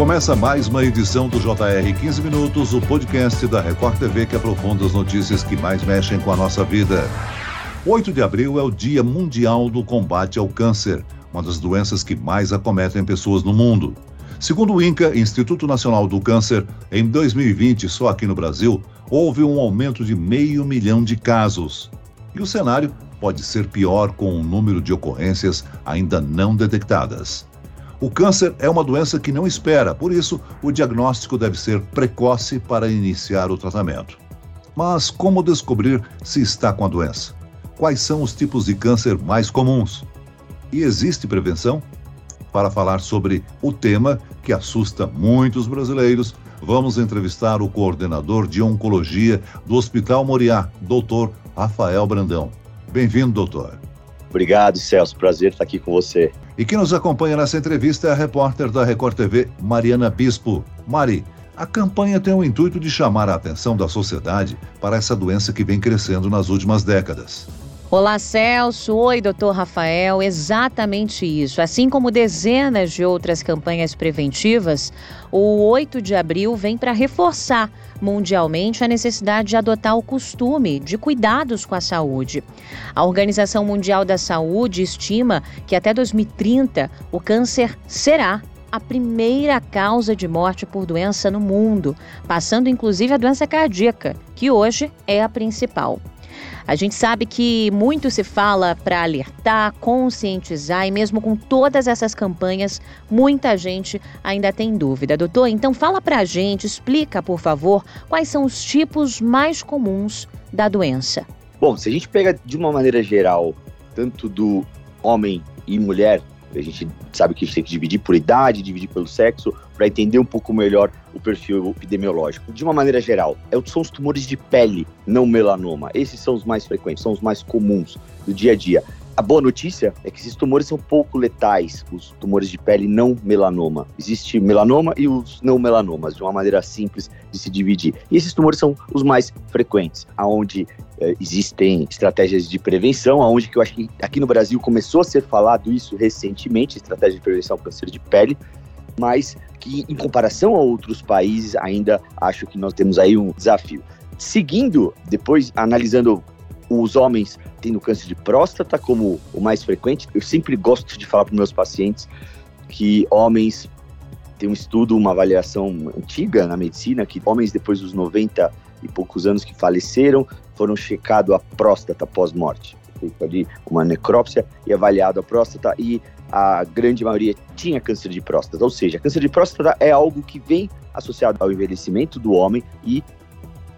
Começa mais uma edição do JR 15 Minutos, o podcast da Record TV que aprofunda as notícias que mais mexem com a nossa vida. 8 de abril é o Dia Mundial do Combate ao Câncer, uma das doenças que mais acometem pessoas no mundo. Segundo o INCA, Instituto Nacional do Câncer, em 2020, só aqui no Brasil, houve um aumento de meio milhão de casos. E o cenário pode ser pior com o número de ocorrências ainda não detectadas. O câncer é uma doença que não espera, por isso, o diagnóstico deve ser precoce para iniciar o tratamento. Mas como descobrir se está com a doença? Quais são os tipos de câncer mais comuns? E existe prevenção? Para falar sobre o tema que assusta muitos brasileiros, vamos entrevistar o coordenador de oncologia do Hospital Moriá, doutor Rafael Brandão. Bem-vindo, doutor. Obrigado, Celso. Prazer estar aqui com você. E quem nos acompanha nessa entrevista é a repórter da Record TV, Mariana Bispo. Mari, a campanha tem o intuito de chamar a atenção da sociedade para essa doença que vem crescendo nas últimas décadas. Olá, Celso. Oi, doutor Rafael. Exatamente isso. Assim como dezenas de outras campanhas preventivas, o 8 de abril vem para reforçar mundialmente a necessidade de adotar o costume de cuidados com a saúde. A Organização Mundial da Saúde estima que até 2030 o câncer será a primeira causa de morte por doença no mundo, passando inclusive a doença cardíaca, que hoje é a principal. A gente sabe que muito se fala para alertar, conscientizar e mesmo com todas essas campanhas, muita gente ainda tem dúvida. Doutor, então fala para a gente, explica, por favor, quais são os tipos mais comuns da doença. Bom, se a gente pega de uma maneira geral, tanto do homem e mulher, a gente sabe que a gente tem que dividir por idade, dividir pelo sexo, para entender um pouco melhor o perfil epidemiológico. De uma maneira geral, é são os tumores de pele, não melanoma. Esses são os mais frequentes, são os mais comuns do dia a dia. A boa notícia é que esses tumores são pouco letais, os tumores de pele não melanoma. Existe melanoma e os não melanomas, de uma maneira simples de se dividir. E esses tumores são os mais frequentes, aonde eh, existem estratégias de prevenção, aonde que eu acho que aqui no Brasil começou a ser falado isso recentemente, estratégia de prevenção ao câncer de pele, mas que em comparação a outros países ainda acho que nós temos aí um desafio. Seguindo, depois analisando os homens tendo câncer de próstata como o mais frequente. Eu sempre gosto de falar para meus pacientes que homens tem um estudo, uma avaliação antiga na medicina, que homens depois dos 90 e poucos anos que faleceram foram checados a próstata pós-morte. Feito ali uma necrópsia e avaliado a próstata e a grande maioria tinha câncer de próstata. Ou seja, câncer de próstata é algo que vem associado ao envelhecimento do homem e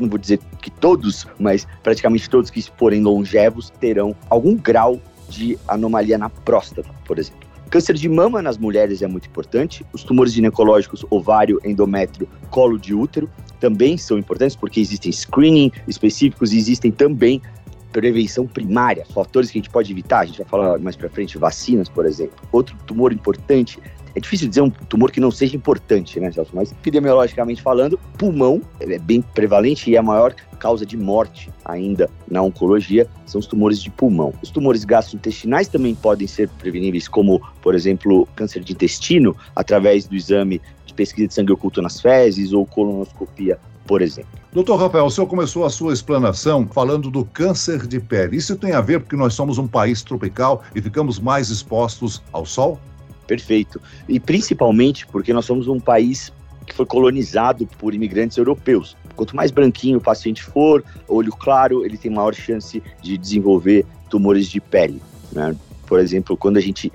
não vou dizer que todos, mas praticamente todos que forem longevos terão algum grau de anomalia na próstata, por exemplo. Câncer de mama nas mulheres é muito importante. Os tumores ginecológicos, ovário, endométrio, colo de útero também são importantes porque existem screening específicos e existem também prevenção primária, fatores que a gente pode evitar. A gente vai falar mais para frente, vacinas, por exemplo. Outro tumor importante é difícil dizer um tumor que não seja importante, né, Celso? Mas epidemiologicamente falando, pulmão é bem prevalente e é a maior causa de morte ainda na oncologia são os tumores de pulmão. Os tumores gastrointestinais também podem ser preveníveis, como, por exemplo, câncer de intestino, através do exame de pesquisa de sangue oculto nas fezes ou colonoscopia por exemplo. Doutor Rafael, o senhor começou a sua explanação falando do câncer de pele. Isso tem a ver porque nós somos um país tropical e ficamos mais expostos ao sol? Perfeito. E principalmente porque nós somos um país que foi colonizado por imigrantes europeus. Quanto mais branquinho o paciente for, olho claro, ele tem maior chance de desenvolver tumores de pele. Né? Por exemplo, quando a gente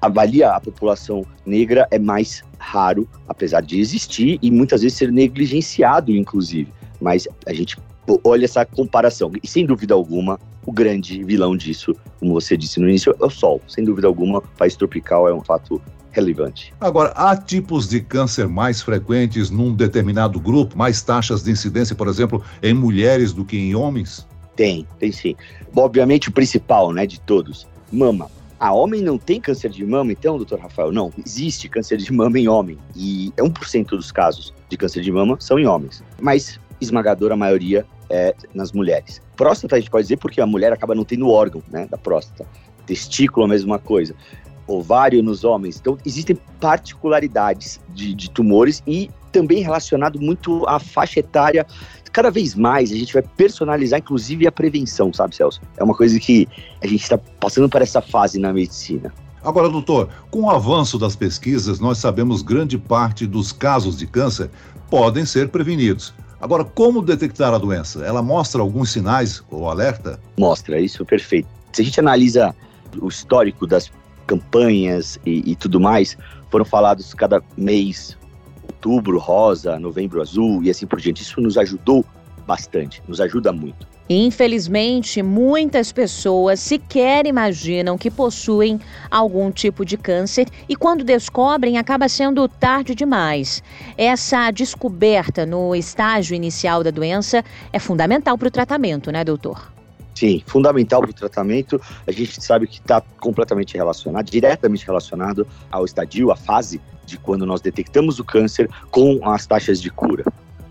avalia a população negra, é mais raro, apesar de existir e muitas vezes ser negligenciado, inclusive. Mas a gente olha essa comparação. E sem dúvida alguma, o grande vilão disso, como você disse no início, é o Sol. Sem dúvida alguma, o país tropical é um fato relevante. Agora, há tipos de câncer mais frequentes num determinado grupo, mais taxas de incidência, por exemplo, em mulheres do que em homens? Tem, tem sim. Obviamente, o principal, né, de todos, mama. A homem não tem câncer de mama, então, doutor Rafael? Não, existe câncer de mama em homem. E 1% dos casos de câncer de mama são em homens. Mas esmagadora maioria é nas mulheres. Próstata a gente pode dizer porque a mulher acaba não tendo órgão né, da próstata. Testículo a mesma coisa. ovário nos homens. Então, existem particularidades de, de tumores e também relacionado muito à faixa etária. Cada vez mais a gente vai personalizar, inclusive, a prevenção, sabe, Celso? É uma coisa que a gente está passando para essa fase na medicina. Agora, doutor, com o avanço das pesquisas, nós sabemos grande parte dos casos de câncer podem ser prevenidos. Agora, como detectar a doença? Ela mostra alguns sinais ou alerta? Mostra, isso é perfeito. Se a gente analisa o histórico das campanhas e, e tudo mais, foram falados cada mês, outubro rosa, novembro azul e assim por diante. Isso nos ajudou bastante, nos ajuda muito. Infelizmente, muitas pessoas sequer imaginam que possuem algum tipo de câncer e, quando descobrem, acaba sendo tarde demais. Essa descoberta no estágio inicial da doença é fundamental para o tratamento, né, doutor? Sim, fundamental para o tratamento. A gente sabe que está completamente relacionado, diretamente relacionado ao estadio, à fase de quando nós detectamos o câncer com as taxas de cura.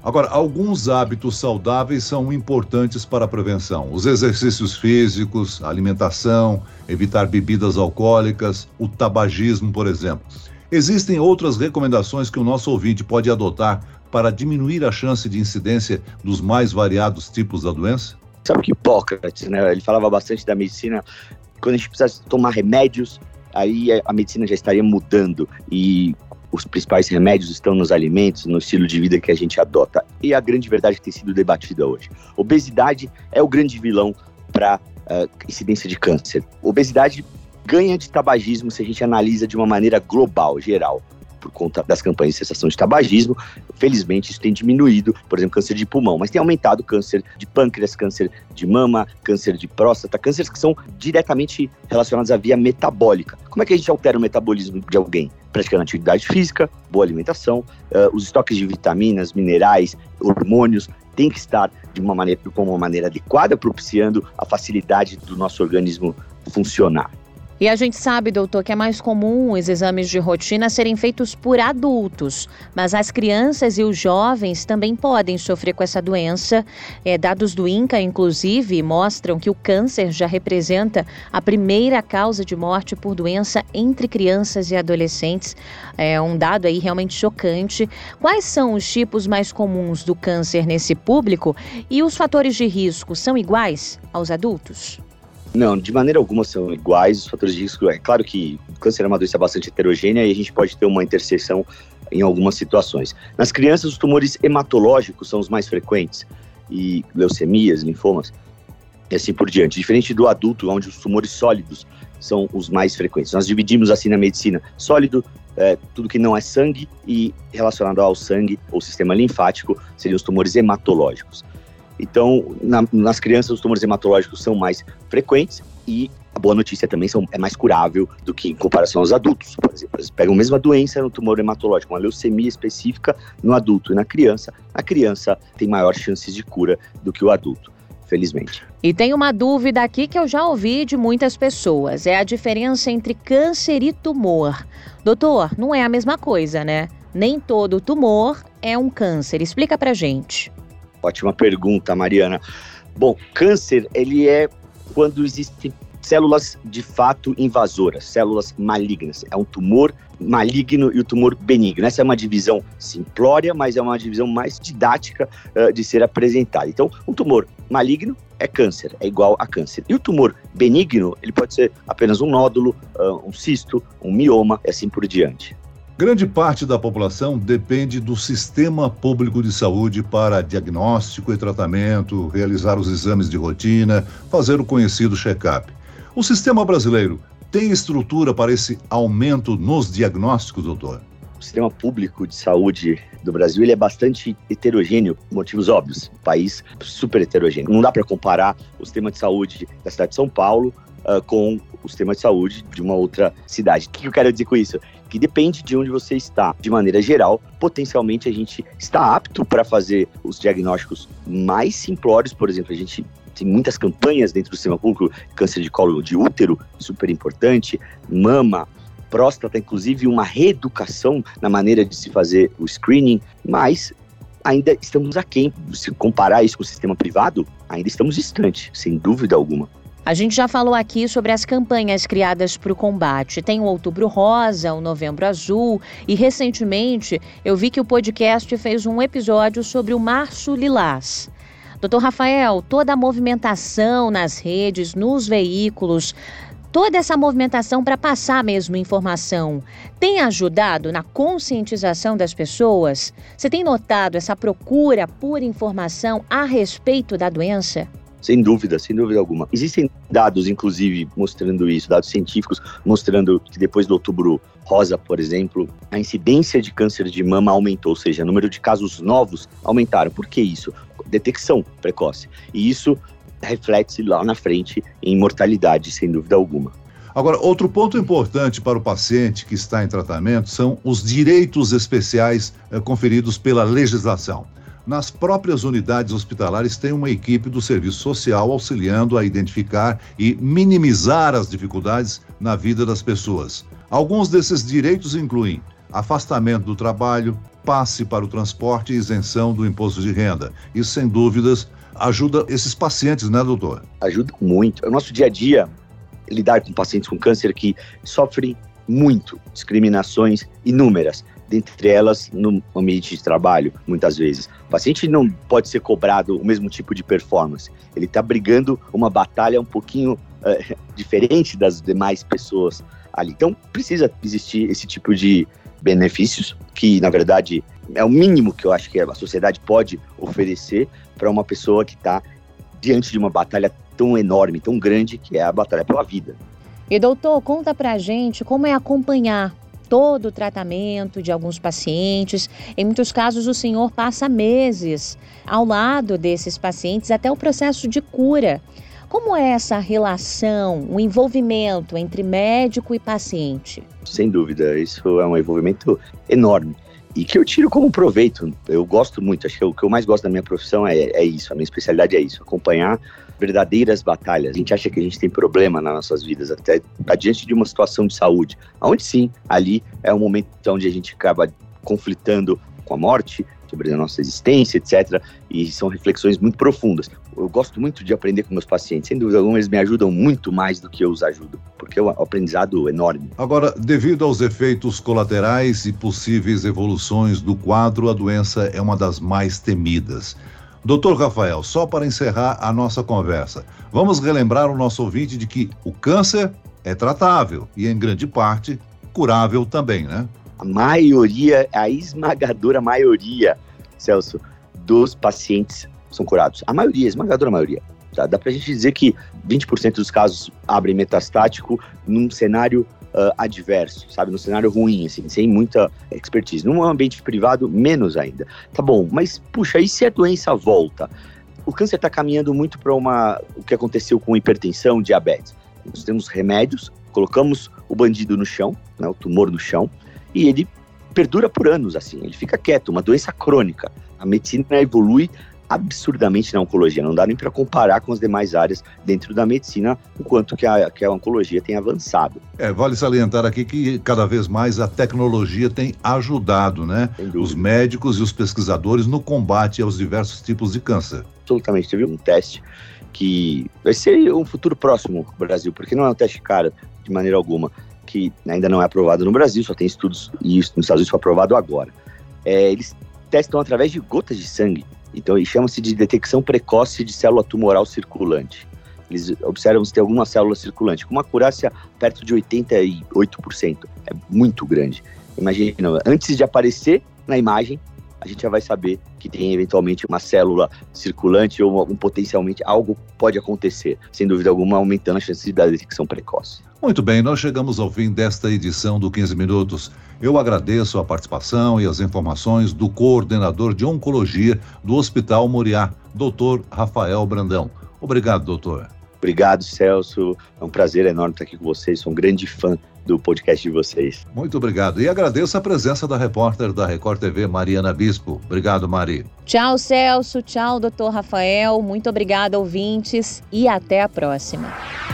Agora, alguns hábitos saudáveis são importantes para a prevenção. Os exercícios físicos, a alimentação, evitar bebidas alcoólicas, o tabagismo, por exemplo. Existem outras recomendações que o nosso ouvinte pode adotar para diminuir a chance de incidência dos mais variados tipos da doença? Sabe que Hipócrates, né? Ele falava bastante da medicina. Quando a gente precisa tomar remédios, aí a medicina já estaria mudando. E os principais remédios estão nos alimentos, no estilo de vida que a gente adota. E a grande verdade que tem sido debatida hoje: obesidade é o grande vilão para uh, eh, incidência de câncer. Obesidade ganha de tabagismo se a gente analisa de uma maneira global, geral por conta das campanhas de cessação de tabagismo. Felizmente, isso tem diminuído, por exemplo, câncer de pulmão, mas tem aumentado câncer de pâncreas, câncer de mama, câncer de próstata, cânceres que são diretamente relacionados à via metabólica. Como é que a gente altera o metabolismo de alguém? Praticando atividade física, boa alimentação, uh, os estoques de vitaminas, minerais, hormônios tem que estar de uma maneira, com uma maneira adequada, propiciando a facilidade do nosso organismo funcionar. E a gente sabe, doutor, que é mais comum os exames de rotina serem feitos por adultos, mas as crianças e os jovens também podem sofrer com essa doença. É, dados do INCA, inclusive, mostram que o câncer já representa a primeira causa de morte por doença entre crianças e adolescentes. É um dado aí realmente chocante. Quais são os tipos mais comuns do câncer nesse público e os fatores de risco são iguais aos adultos? Não, de maneira alguma são iguais os fatores de risco. É claro que o câncer é uma doença bastante heterogênea e a gente pode ter uma interseção em algumas situações. Nas crianças, os tumores hematológicos são os mais frequentes, e leucemias, linfomas, e assim por diante. Diferente do adulto, onde os tumores sólidos são os mais frequentes. Nós dividimos assim na medicina: sólido, é, tudo que não é sangue, e relacionado ao sangue ou sistema linfático, seriam os tumores hematológicos. Então, na, nas crianças, os tumores hematológicos são mais frequentes e a boa notícia também são, é mais curável do que em comparação aos adultos. Por exemplo, eles pegam a mesma doença no tumor hematológico, uma leucemia específica no adulto e na criança. A criança tem maior chances de cura do que o adulto, felizmente. E tem uma dúvida aqui que eu já ouvi de muitas pessoas: é a diferença entre câncer e tumor. Doutor, não é a mesma coisa, né? Nem todo tumor é um câncer. Explica pra gente. Ótima pergunta, Mariana. Bom, câncer, ele é quando existem células de fato invasoras, células malignas. É um tumor maligno e o tumor benigno. Essa é uma divisão simplória, mas é uma divisão mais didática uh, de ser apresentada. Então, um tumor maligno é câncer, é igual a câncer. E o tumor benigno, ele pode ser apenas um nódulo, uh, um cisto, um mioma e assim por diante. Grande parte da população depende do sistema público de saúde para diagnóstico e tratamento, realizar os exames de rotina, fazer o conhecido check-up. O sistema brasileiro tem estrutura para esse aumento nos diagnósticos, doutor? O sistema público de saúde do Brasil ele é bastante heterogêneo, motivos óbvios. Um país super heterogêneo. Não dá para comparar o sistema de saúde da cidade de São Paulo uh, com o sistema de saúde de uma outra cidade. O que eu quero dizer com isso? Que depende de onde você está. De maneira geral, potencialmente a gente está apto para fazer os diagnósticos mais simplórios, por exemplo, a gente tem muitas campanhas dentro do sistema público, câncer de colo de útero, super importante, mama, próstata, inclusive uma reeducação na maneira de se fazer o screening, mas ainda estamos aquém. Se comparar isso com o sistema privado, ainda estamos distante, sem dúvida alguma. A gente já falou aqui sobre as campanhas criadas para o combate. Tem o Outubro Rosa, o Novembro Azul e recentemente eu vi que o podcast fez um episódio sobre o Março Lilás. Doutor Rafael, toda a movimentação nas redes, nos veículos, toda essa movimentação para passar mesmo informação tem ajudado na conscientização das pessoas? Você tem notado essa procura por informação a respeito da doença? Sem dúvida, sem dúvida alguma. Existem dados, inclusive, mostrando isso, dados científicos mostrando que depois do outubro rosa, por exemplo, a incidência de câncer de mama aumentou, ou seja, o número de casos novos aumentaram. Por que isso? Detecção precoce. E isso reflete-se lá na frente em mortalidade, sem dúvida alguma. Agora, outro ponto importante para o paciente que está em tratamento são os direitos especiais eh, conferidos pela legislação. Nas próprias unidades hospitalares tem uma equipe do serviço social auxiliando a identificar e minimizar as dificuldades na vida das pessoas. Alguns desses direitos incluem afastamento do trabalho, passe para o transporte e isenção do imposto de renda. Isso, sem dúvidas, ajuda esses pacientes, né, doutor? Ajuda muito. O nosso dia a dia lidar com pacientes com câncer que sofrem muito discriminações inúmeras dentre elas no ambiente de trabalho, muitas vezes. O paciente não pode ser cobrado o mesmo tipo de performance. Ele está brigando uma batalha um pouquinho é, diferente das demais pessoas ali. Então, precisa existir esse tipo de benefícios, que na verdade é o mínimo que eu acho que a sociedade pode oferecer para uma pessoa que está diante de uma batalha tão enorme, tão grande, que é a batalha pela vida. E doutor, conta pra gente como é acompanhar todo o tratamento de alguns pacientes. Em muitos casos, o senhor passa meses ao lado desses pacientes até o processo de cura. Como é essa relação, o envolvimento entre médico e paciente? Sem dúvida, isso é um envolvimento enorme e que eu tiro como proveito. Eu gosto muito, acho que o que eu mais gosto da minha profissão é, é isso, a minha especialidade é isso, acompanhar verdadeiras batalhas. A gente acha que a gente tem problema nas nossas vidas, até diante de uma situação de saúde, onde sim, ali é um momento onde a gente acaba conflitando com a morte, sobre a nossa existência, etc. E são reflexões muito profundas. Eu gosto muito de aprender com meus pacientes. Sem dúvida alguma, eles me ajudam muito mais do que eu os ajudo, porque é um aprendizado enorme. Agora, devido aos efeitos colaterais e possíveis evoluções do quadro, a doença é uma das mais temidas. Doutor Rafael, só para encerrar a nossa conversa, vamos relembrar o nosso ouvinte de que o câncer é tratável e, em grande parte, curável também, né? A maioria, a esmagadora maioria, Celso, dos pacientes são curados. A maioria, a esmagadora maioria. Tá? Dá pra gente dizer que 20% dos casos abrem metastático num cenário uh, adverso, sabe? Num cenário ruim, assim, sem muita expertise. Num ambiente privado, menos ainda. Tá bom, mas puxa, e se a doença volta? O câncer está caminhando muito para uma o que aconteceu com hipertensão, diabetes. Nós temos remédios, colocamos o bandido no chão, né, o tumor no chão, e ele perdura por anos assim, ele fica quieto, uma doença crônica. A medicina evolui absurdamente na oncologia, não dá nem para comparar com as demais áreas dentro da medicina, o quanto que a, que a oncologia tem avançado. É, vale salientar aqui que cada vez mais a tecnologia tem ajudado, né, os médicos e os pesquisadores no combate aos diversos tipos de câncer. Absolutamente, teve um teste que vai ser um futuro próximo no Brasil, porque não é um teste caro de maneira alguma, que ainda não é aprovado no Brasil, só tem estudos, e nos Estados Unidos foi aprovado agora. É, eles testam através de gotas de sangue, então chama-se de detecção precoce de célula tumoral circulante. Eles observam se tem alguma célula circulante, com uma acurácia perto de 88%, é muito grande. Imagina, antes de aparecer na imagem, a gente já vai saber que tem eventualmente uma célula circulante ou um, potencialmente algo pode acontecer, sem dúvida alguma, aumentando a chance da detecção precoce. Muito bem, nós chegamos ao fim desta edição do 15 Minutos. Eu agradeço a participação e as informações do coordenador de oncologia do Hospital Moriá, doutor Rafael Brandão. Obrigado, doutor. Obrigado, Celso. É um prazer enorme estar aqui com vocês. Sou um grande fã do podcast de vocês. Muito obrigado. E agradeço a presença da repórter da Record TV, Mariana Bispo. Obrigado, Mari. Tchau, Celso. Tchau, doutor Rafael. Muito obrigada, ouvintes. E até a próxima.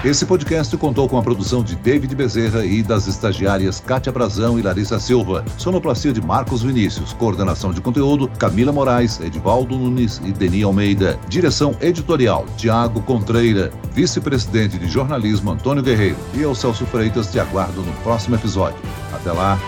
Esse podcast contou com a produção de David Bezerra e das estagiárias Kátia Brazão e Larissa Silva. Sonoplastia de Marcos Vinícius. Coordenação de conteúdo, Camila Moraes, Edivaldo Nunes e Deni Almeida. Direção editorial, Tiago Contreira. Vice-presidente de jornalismo, Antônio Guerreiro. E eu, Celso Freitas, te aguardo no próximo episódio. Até lá.